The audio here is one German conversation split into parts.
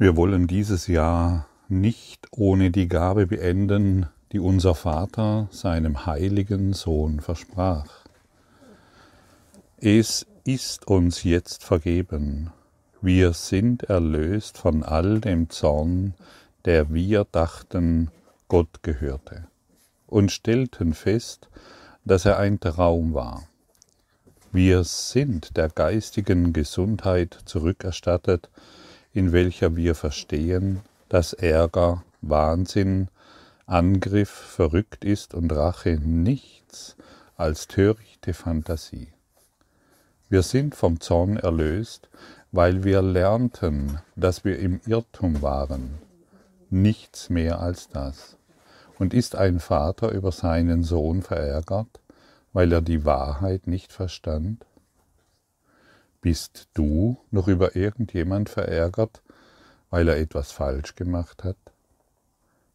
Wir wollen dieses Jahr nicht ohne die Gabe beenden, die unser Vater seinem heiligen Sohn versprach. Es ist uns jetzt vergeben, wir sind erlöst von all dem Zorn, der wir dachten, Gott gehörte, und stellten fest, dass er ein Traum war. Wir sind der geistigen Gesundheit zurückerstattet, in welcher wir verstehen, dass Ärger, Wahnsinn, Angriff verrückt ist und Rache nichts als törichte Fantasie. Wir sind vom Zorn erlöst, weil wir lernten, dass wir im Irrtum waren. Nichts mehr als das. Und ist ein Vater über seinen Sohn verärgert, weil er die Wahrheit nicht verstand? Bist du noch über irgendjemand verärgert, weil er etwas falsch gemacht hat?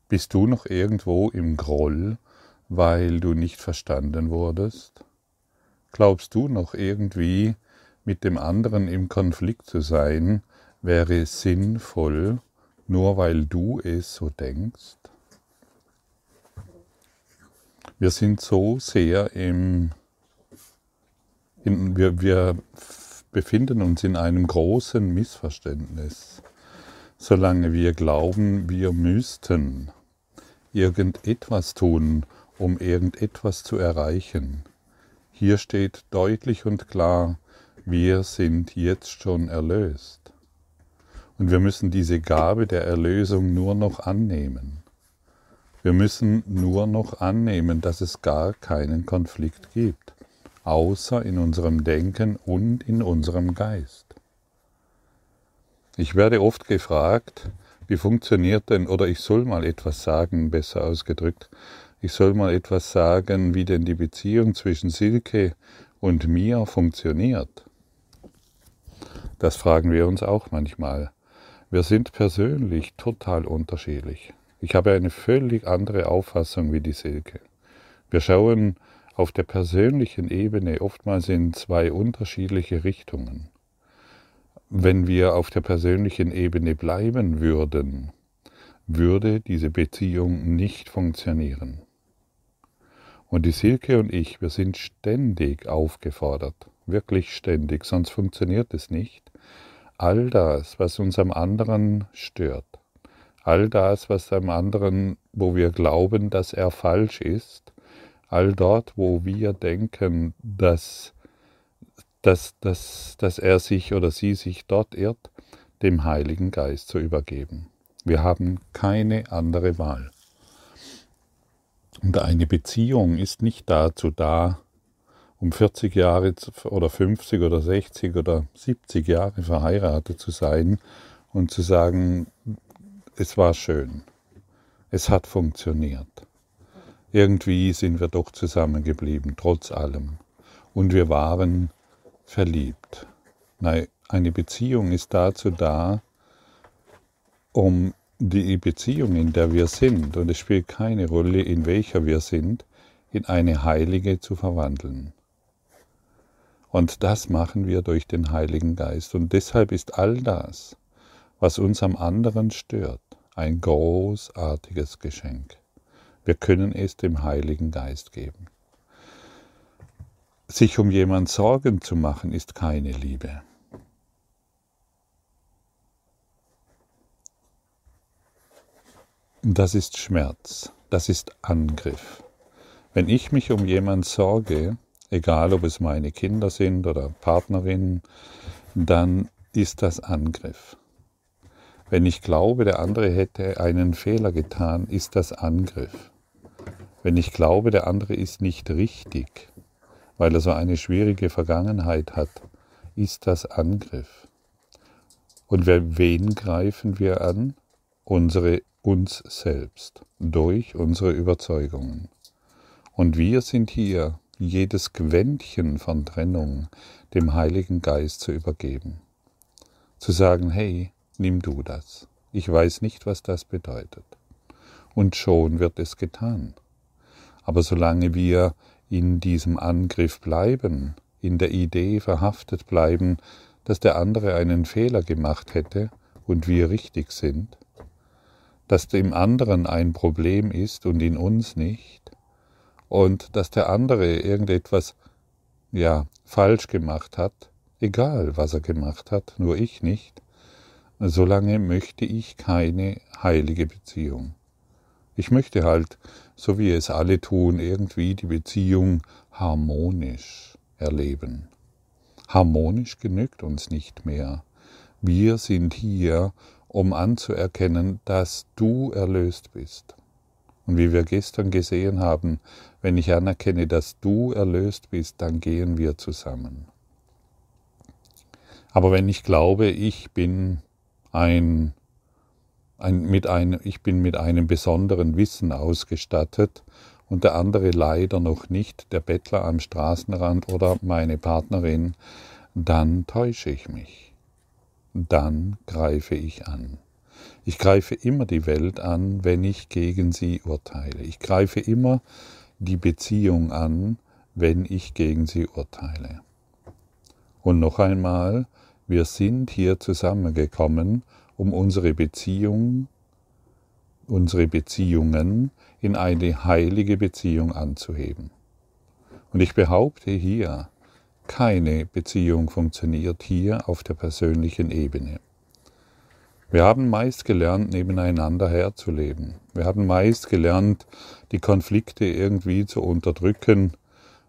Bist du noch irgendwo im Groll, weil du nicht verstanden wurdest? Glaubst du noch irgendwie mit dem anderen im Konflikt zu sein, wäre sinnvoll, nur weil du es so denkst? Wir sind so sehr im, in, wir, wir befinden uns in einem großen Missverständnis, solange wir glauben, wir müssten irgendetwas tun, um irgendetwas zu erreichen. Hier steht deutlich und klar, wir sind jetzt schon erlöst. Und wir müssen diese Gabe der Erlösung nur noch annehmen. Wir müssen nur noch annehmen, dass es gar keinen Konflikt gibt außer in unserem Denken und in unserem Geist. Ich werde oft gefragt, wie funktioniert denn, oder ich soll mal etwas sagen, besser ausgedrückt, ich soll mal etwas sagen, wie denn die Beziehung zwischen Silke und mir funktioniert. Das fragen wir uns auch manchmal. Wir sind persönlich total unterschiedlich. Ich habe eine völlig andere Auffassung wie die Silke. Wir schauen auf der persönlichen Ebene oftmals in zwei unterschiedliche Richtungen. Wenn wir auf der persönlichen Ebene bleiben würden, würde diese Beziehung nicht funktionieren. Und die Silke und ich, wir sind ständig aufgefordert, wirklich ständig, sonst funktioniert es nicht. All das, was uns am anderen stört, all das, was am anderen, wo wir glauben, dass er falsch ist, all dort, wo wir denken, dass, dass, dass, dass er sich oder sie sich dort irrt, dem Heiligen Geist zu übergeben. Wir haben keine andere Wahl. Und eine Beziehung ist nicht dazu da, um 40 Jahre oder 50 oder 60 oder 70 Jahre verheiratet zu sein und zu sagen, es war schön, es hat funktioniert. Irgendwie sind wir doch zusammengeblieben, trotz allem. Und wir waren verliebt. Nein, eine Beziehung ist dazu da, um die Beziehung, in der wir sind, und es spielt keine Rolle, in welcher wir sind, in eine heilige zu verwandeln. Und das machen wir durch den Heiligen Geist. Und deshalb ist all das, was uns am anderen stört, ein großartiges Geschenk. Wir können es dem Heiligen Geist geben. Sich um jemand Sorgen zu machen, ist keine Liebe. Das ist Schmerz, das ist Angriff. Wenn ich mich um jemand sorge, egal ob es meine Kinder sind oder Partnerinnen, dann ist das Angriff. Wenn ich glaube, der andere hätte einen Fehler getan, ist das Angriff. Wenn ich glaube, der andere ist nicht richtig, weil er so eine schwierige Vergangenheit hat, ist das Angriff. Und wen greifen wir an? Unsere uns selbst durch unsere Überzeugungen. Und wir sind hier, jedes Quäntchen von Trennung dem Heiligen Geist zu übergeben. Zu sagen, hey, nimm du das. Ich weiß nicht, was das bedeutet. Und schon wird es getan. Aber solange wir in diesem Angriff bleiben, in der Idee verhaftet bleiben, dass der andere einen Fehler gemacht hätte und wir richtig sind, dass dem anderen ein Problem ist und in uns nicht, und dass der andere irgendetwas ja falsch gemacht hat, egal was er gemacht hat, nur ich nicht, solange möchte ich keine heilige Beziehung. Ich möchte halt, so wie es alle tun, irgendwie die Beziehung harmonisch erleben. Harmonisch genügt uns nicht mehr. Wir sind hier, um anzuerkennen, dass du erlöst bist. Und wie wir gestern gesehen haben, wenn ich anerkenne, dass du erlöst bist, dann gehen wir zusammen. Aber wenn ich glaube, ich bin ein, ein, mit ein, ich bin mit einem besonderen Wissen ausgestattet und der andere leider noch nicht, der Bettler am Straßenrand oder meine Partnerin, dann täusche ich mich. Dann greife ich an. Ich greife immer die Welt an, wenn ich gegen sie urteile. Ich greife immer die Beziehung an, wenn ich gegen sie urteile. Und noch einmal, wir sind hier zusammengekommen, um unsere Beziehung, unsere Beziehungen in eine heilige Beziehung anzuheben. Und ich behaupte hier, keine Beziehung funktioniert hier auf der persönlichen Ebene. Wir haben meist gelernt, nebeneinander herzuleben. Wir haben meist gelernt, die Konflikte irgendwie zu unterdrücken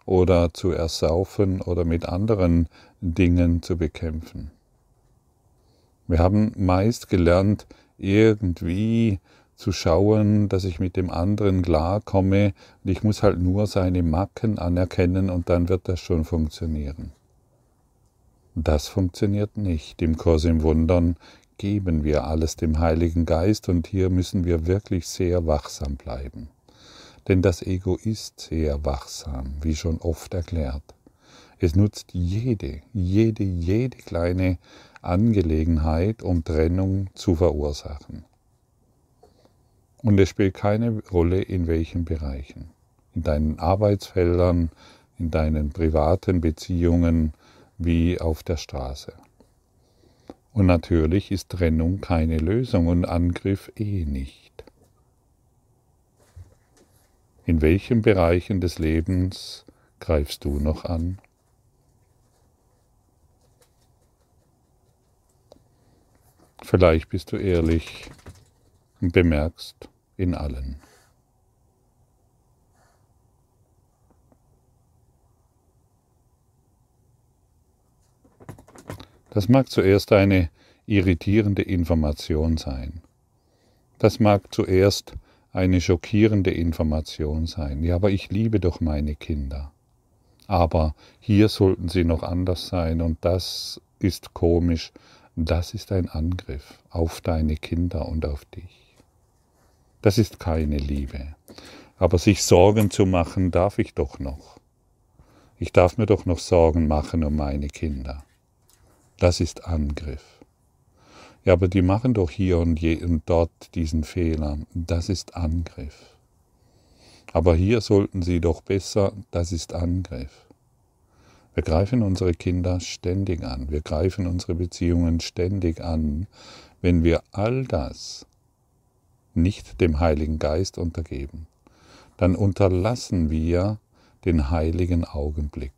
oder zu ersaufen oder mit anderen Dingen zu bekämpfen. Wir haben meist gelernt, irgendwie zu schauen, dass ich mit dem anderen klarkomme und ich muss halt nur seine Macken anerkennen und dann wird das schon funktionieren. Das funktioniert nicht. Im Kurs im Wundern geben wir alles dem Heiligen Geist und hier müssen wir wirklich sehr wachsam bleiben. Denn das Ego ist sehr wachsam, wie schon oft erklärt. Es nutzt jede, jede, jede kleine Angelegenheit, um Trennung zu verursachen. Und es spielt keine Rolle, in welchen Bereichen. In deinen Arbeitsfeldern, in deinen privaten Beziehungen, wie auf der Straße. Und natürlich ist Trennung keine Lösung und Angriff eh nicht. In welchen Bereichen des Lebens greifst du noch an? Vielleicht bist du ehrlich und bemerkst in allen. Das mag zuerst eine irritierende Information sein. Das mag zuerst eine schockierende Information sein. Ja, aber ich liebe doch meine Kinder. Aber hier sollten sie noch anders sein und das ist komisch. Das ist ein Angriff auf deine Kinder und auf dich. Das ist keine Liebe. Aber sich Sorgen zu machen darf ich doch noch. Ich darf mir doch noch Sorgen machen um meine Kinder. Das ist Angriff. Ja, aber die machen doch hier und, und dort diesen Fehler. Das ist Angriff. Aber hier sollten sie doch besser, das ist Angriff. Wir greifen unsere Kinder ständig an, wir greifen unsere Beziehungen ständig an, wenn wir all das nicht dem Heiligen Geist untergeben. Dann unterlassen wir den heiligen Augenblick.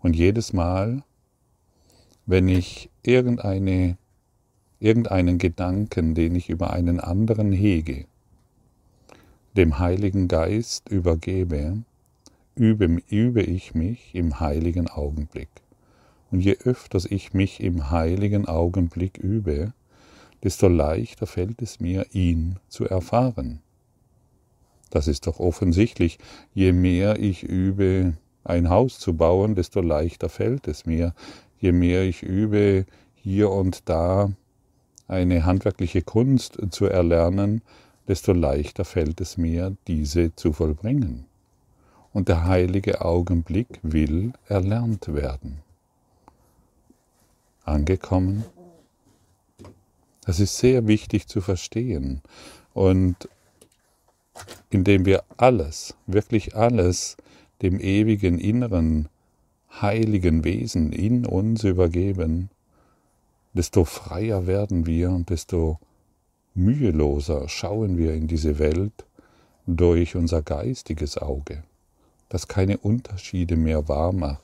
Und jedes Mal, wenn ich irgendeine, irgendeinen Gedanken, den ich über einen anderen hege, dem Heiligen Geist übergebe, übe, übe ich mich im heiligen Augenblick. Und je öfters ich mich im heiligen Augenblick übe, desto leichter fällt es mir, ihn zu erfahren. Das ist doch offensichtlich. Je mehr ich übe, ein Haus zu bauen, desto leichter fällt es mir, je mehr ich übe, hier und da eine handwerkliche Kunst zu erlernen, desto leichter fällt es mir, diese zu vollbringen. Und der heilige Augenblick will erlernt werden. Angekommen? Das ist sehr wichtig zu verstehen. Und indem wir alles, wirklich alles dem ewigen Inneren heiligen Wesen in uns übergeben, desto freier werden wir und desto müheloser schauen wir in diese Welt durch unser geistiges Auge, das keine Unterschiede mehr wahrmacht,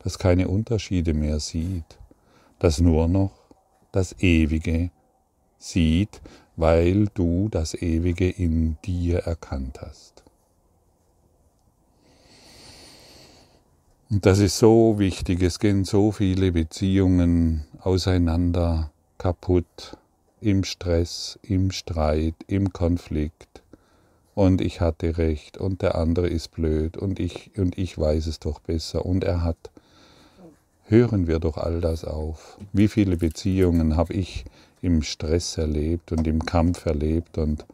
das keine Unterschiede mehr sieht, das nur noch das Ewige sieht, weil du das Ewige in dir erkannt hast. Und das ist so wichtig, es gehen so viele Beziehungen auseinander, kaputt, im Stress, im Streit, im Konflikt. Und ich hatte recht und der andere ist blöd und ich und ich weiß es doch besser und er hat. Hören wir doch all das auf. Wie viele Beziehungen habe ich im Stress erlebt und im Kampf erlebt und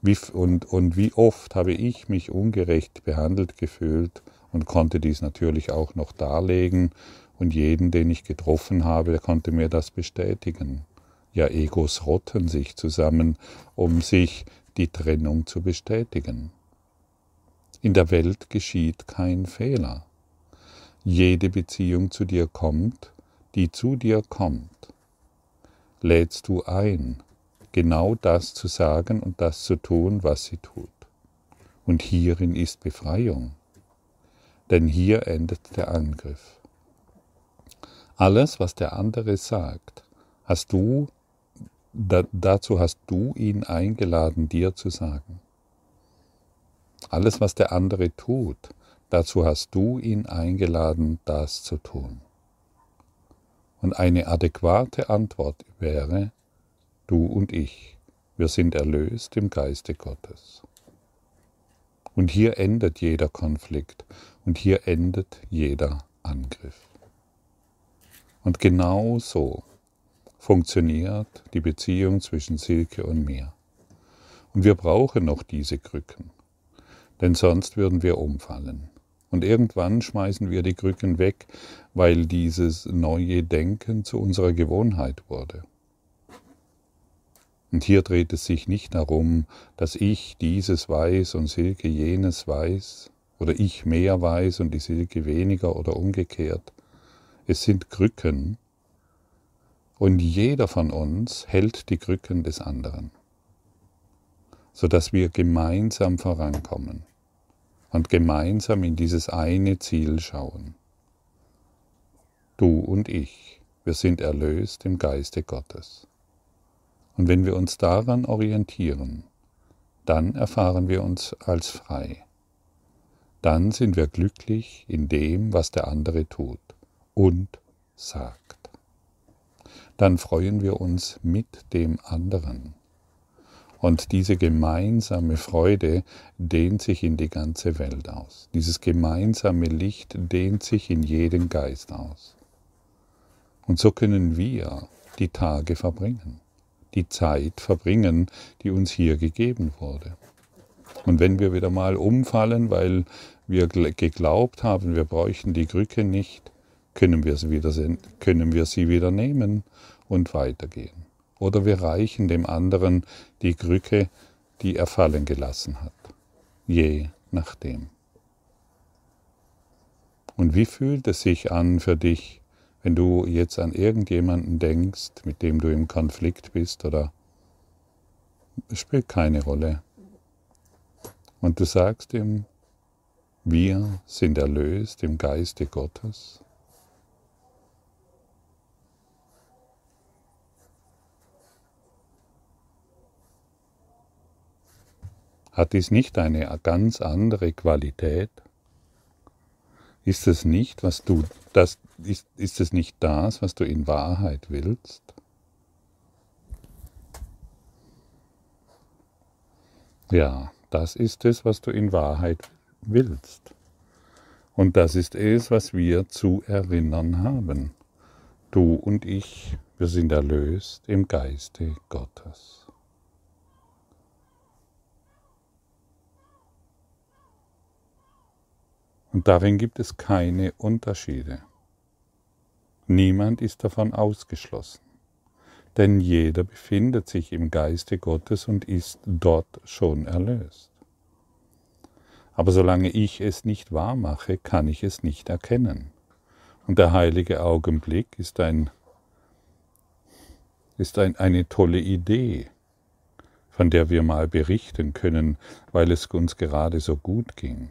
wie, und, und wie oft habe ich mich ungerecht behandelt gefühlt und konnte dies natürlich auch noch darlegen und jeden, den ich getroffen habe, der konnte mir das bestätigen. Ja, Egos rotten sich zusammen, um sich die Trennung zu bestätigen. In der Welt geschieht kein Fehler. Jede Beziehung zu dir kommt, die zu dir kommt, lädst du ein, genau das zu sagen und das zu tun, was sie tut. Und hierin ist Befreiung, denn hier endet der Angriff. Alles, was der andere sagt, hast du, da, dazu hast du ihn eingeladen, dir zu sagen. Alles, was der andere tut, dazu hast du ihn eingeladen, das zu tun. Und eine adäquate Antwort wäre, du und ich, wir sind erlöst im Geiste Gottes. Und hier endet jeder Konflikt und hier endet jeder Angriff. Und genau so funktioniert die Beziehung zwischen Silke und mir. Und wir brauchen noch diese Krücken, denn sonst würden wir umfallen. Und irgendwann schmeißen wir die Krücken weg, weil dieses neue Denken zu unserer Gewohnheit wurde. Und hier dreht es sich nicht darum, dass ich dieses weiß und Silke jenes weiß, oder ich mehr weiß und die Silke weniger oder umgekehrt. Es sind Krücken, und jeder von uns hält die Krücken des anderen, sodass wir gemeinsam vorankommen und gemeinsam in dieses eine Ziel schauen. Du und ich, wir sind erlöst im Geiste Gottes. Und wenn wir uns daran orientieren, dann erfahren wir uns als frei. Dann sind wir glücklich in dem, was der andere tut und sagt. Dann freuen wir uns mit dem anderen. Und diese gemeinsame Freude dehnt sich in die ganze Welt aus. Dieses gemeinsame Licht dehnt sich in jeden Geist aus. Und so können wir die Tage verbringen, die Zeit verbringen, die uns hier gegeben wurde. Und wenn wir wieder mal umfallen, weil wir geglaubt haben, wir bräuchten die Krücke nicht, können wir sie wieder, können wir sie wieder nehmen und weitergehen. Oder wir reichen dem anderen die Krücke, die er fallen gelassen hat. Je nachdem. Und wie fühlt es sich an für dich, wenn du jetzt an irgendjemanden denkst, mit dem du im Konflikt bist oder es spielt keine Rolle. Und du sagst ihm, wir sind erlöst im Geiste Gottes Hat dies nicht eine ganz andere Qualität? Ist es nicht, was du, das, ist, ist es nicht das, was du in Wahrheit willst? Ja, das ist es, was du in Wahrheit willst. Und das ist es, was wir zu erinnern haben. Du und ich, wir sind erlöst im Geiste Gottes. Und darin gibt es keine Unterschiede. Niemand ist davon ausgeschlossen, denn jeder befindet sich im Geiste Gottes und ist dort schon erlöst. Aber solange ich es nicht wahr mache, kann ich es nicht erkennen. Und der heilige Augenblick ist ein ist ein, eine tolle Idee, von der wir mal berichten können, weil es uns gerade so gut ging.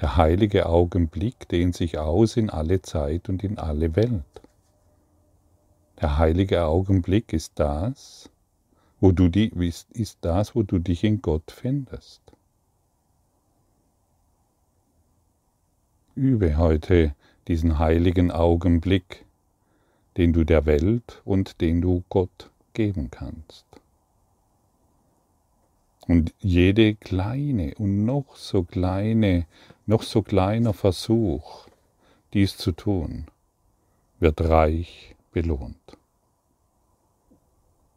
Der heilige Augenblick dehnt sich aus in alle Zeit und in alle Welt. Der heilige Augenblick ist das, wo du die, ist das, wo du dich in Gott findest. Übe heute diesen heiligen Augenblick, den du der Welt und den du Gott geben kannst. Und jede kleine und noch so kleine, noch so kleiner Versuch, dies zu tun, wird reich belohnt.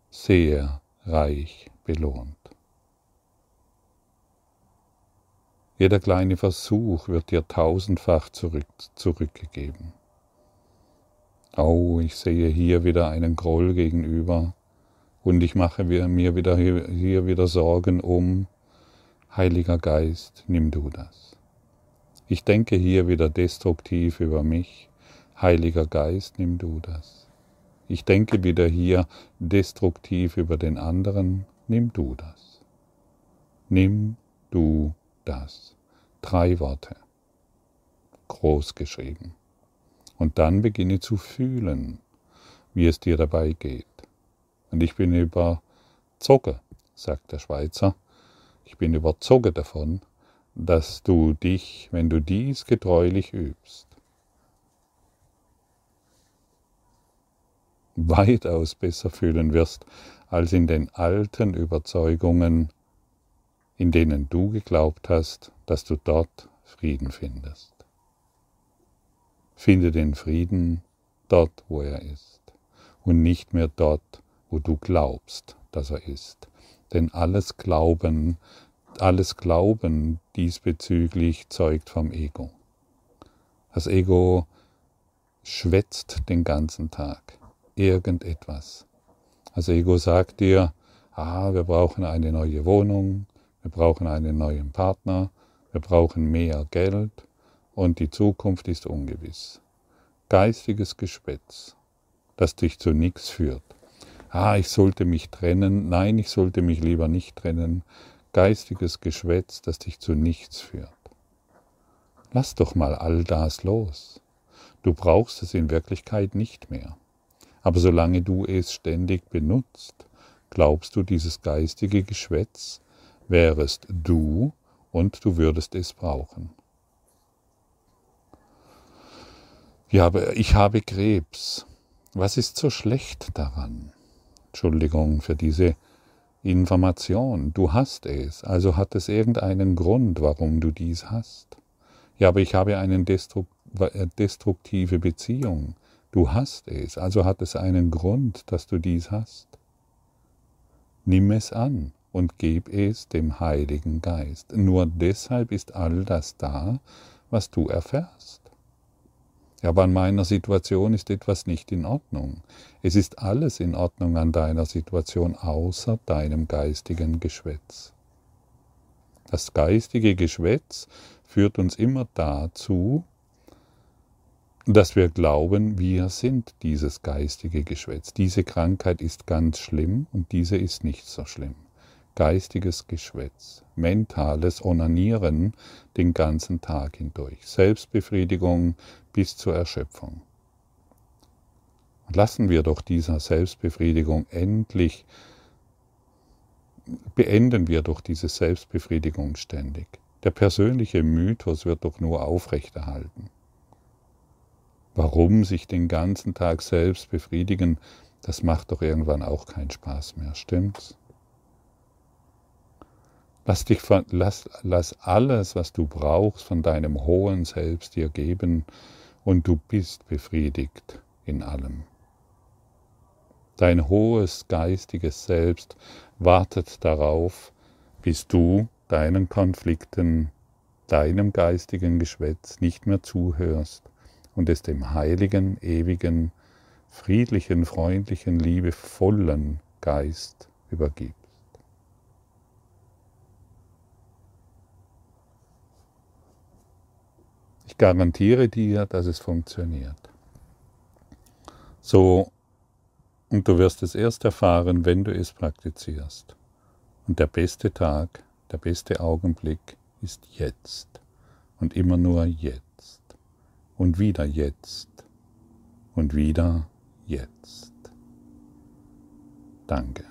Sehr reich belohnt. Jeder kleine Versuch wird dir tausendfach zurück, zurückgegeben. Oh, ich sehe hier wieder einen Groll gegenüber und ich mache mir wieder hier wieder Sorgen um. Heiliger Geist, nimm du das. Ich denke hier wieder destruktiv über mich. Heiliger Geist, nimm du das. Ich denke wieder hier destruktiv über den anderen. Nimm du das. Nimm du das. Drei Worte. Groß geschrieben. Und dann beginne zu fühlen, wie es dir dabei geht. Und ich bin überzogen, sagt der Schweizer, ich bin überzogen davon, dass du dich, wenn du dies getreulich übst, weitaus besser fühlen wirst als in den alten Überzeugungen, in denen du geglaubt hast, dass du dort Frieden findest. Finde den Frieden dort, wo er ist und nicht mehr dort, wo du glaubst, dass er ist. Denn alles Glauben, alles Glauben diesbezüglich zeugt vom Ego. Das Ego schwätzt den ganzen Tag irgendetwas. Das Ego sagt dir, ah, wir brauchen eine neue Wohnung, wir brauchen einen neuen Partner, wir brauchen mehr Geld und die Zukunft ist ungewiss. Geistiges Geschwätz, das dich zu nichts führt. Ah, ich sollte mich trennen, nein, ich sollte mich lieber nicht trennen. Geistiges Geschwätz, das dich zu nichts führt. Lass doch mal all das los. Du brauchst es in Wirklichkeit nicht mehr. Aber solange du es ständig benutzt, glaubst du, dieses geistige Geschwätz wärest du und du würdest es brauchen. Ja, aber ich habe Krebs. Was ist so schlecht daran? Entschuldigung für diese Information. Du hast es, also hat es irgendeinen Grund, warum du dies hast. Ja, aber ich habe eine äh, destruktive Beziehung. Du hast es, also hat es einen Grund, dass du dies hast. Nimm es an und gib es dem Heiligen Geist. Nur deshalb ist all das da, was du erfährst. Aber an meiner Situation ist etwas nicht in Ordnung. Es ist alles in Ordnung an deiner Situation, außer deinem geistigen Geschwätz. Das geistige Geschwätz führt uns immer dazu, dass wir glauben, wir sind dieses geistige Geschwätz. Diese Krankheit ist ganz schlimm und diese ist nicht so schlimm geistiges Geschwätz, mentales Onanieren den ganzen Tag hindurch, Selbstbefriedigung bis zur Erschöpfung. Lassen wir doch dieser Selbstbefriedigung endlich, beenden wir doch diese Selbstbefriedigung ständig. Der persönliche Mythos wird doch nur aufrechterhalten. Warum sich den ganzen Tag selbst befriedigen, das macht doch irgendwann auch keinen Spaß mehr, stimmt's? Lass, dich von, lass, lass alles, was du brauchst, von deinem hohen Selbst dir geben und du bist befriedigt in allem. Dein hohes geistiges Selbst wartet darauf, bis du deinen Konflikten, deinem geistigen Geschwätz nicht mehr zuhörst und es dem heiligen, ewigen, friedlichen, freundlichen, liebevollen Geist übergibst. Garantiere dir, dass es funktioniert. So Und du wirst es erst erfahren, wenn du es praktizierst. Und der beste Tag, der beste Augenblick ist jetzt. Und immer nur jetzt. Und wieder jetzt. Und wieder jetzt. Danke.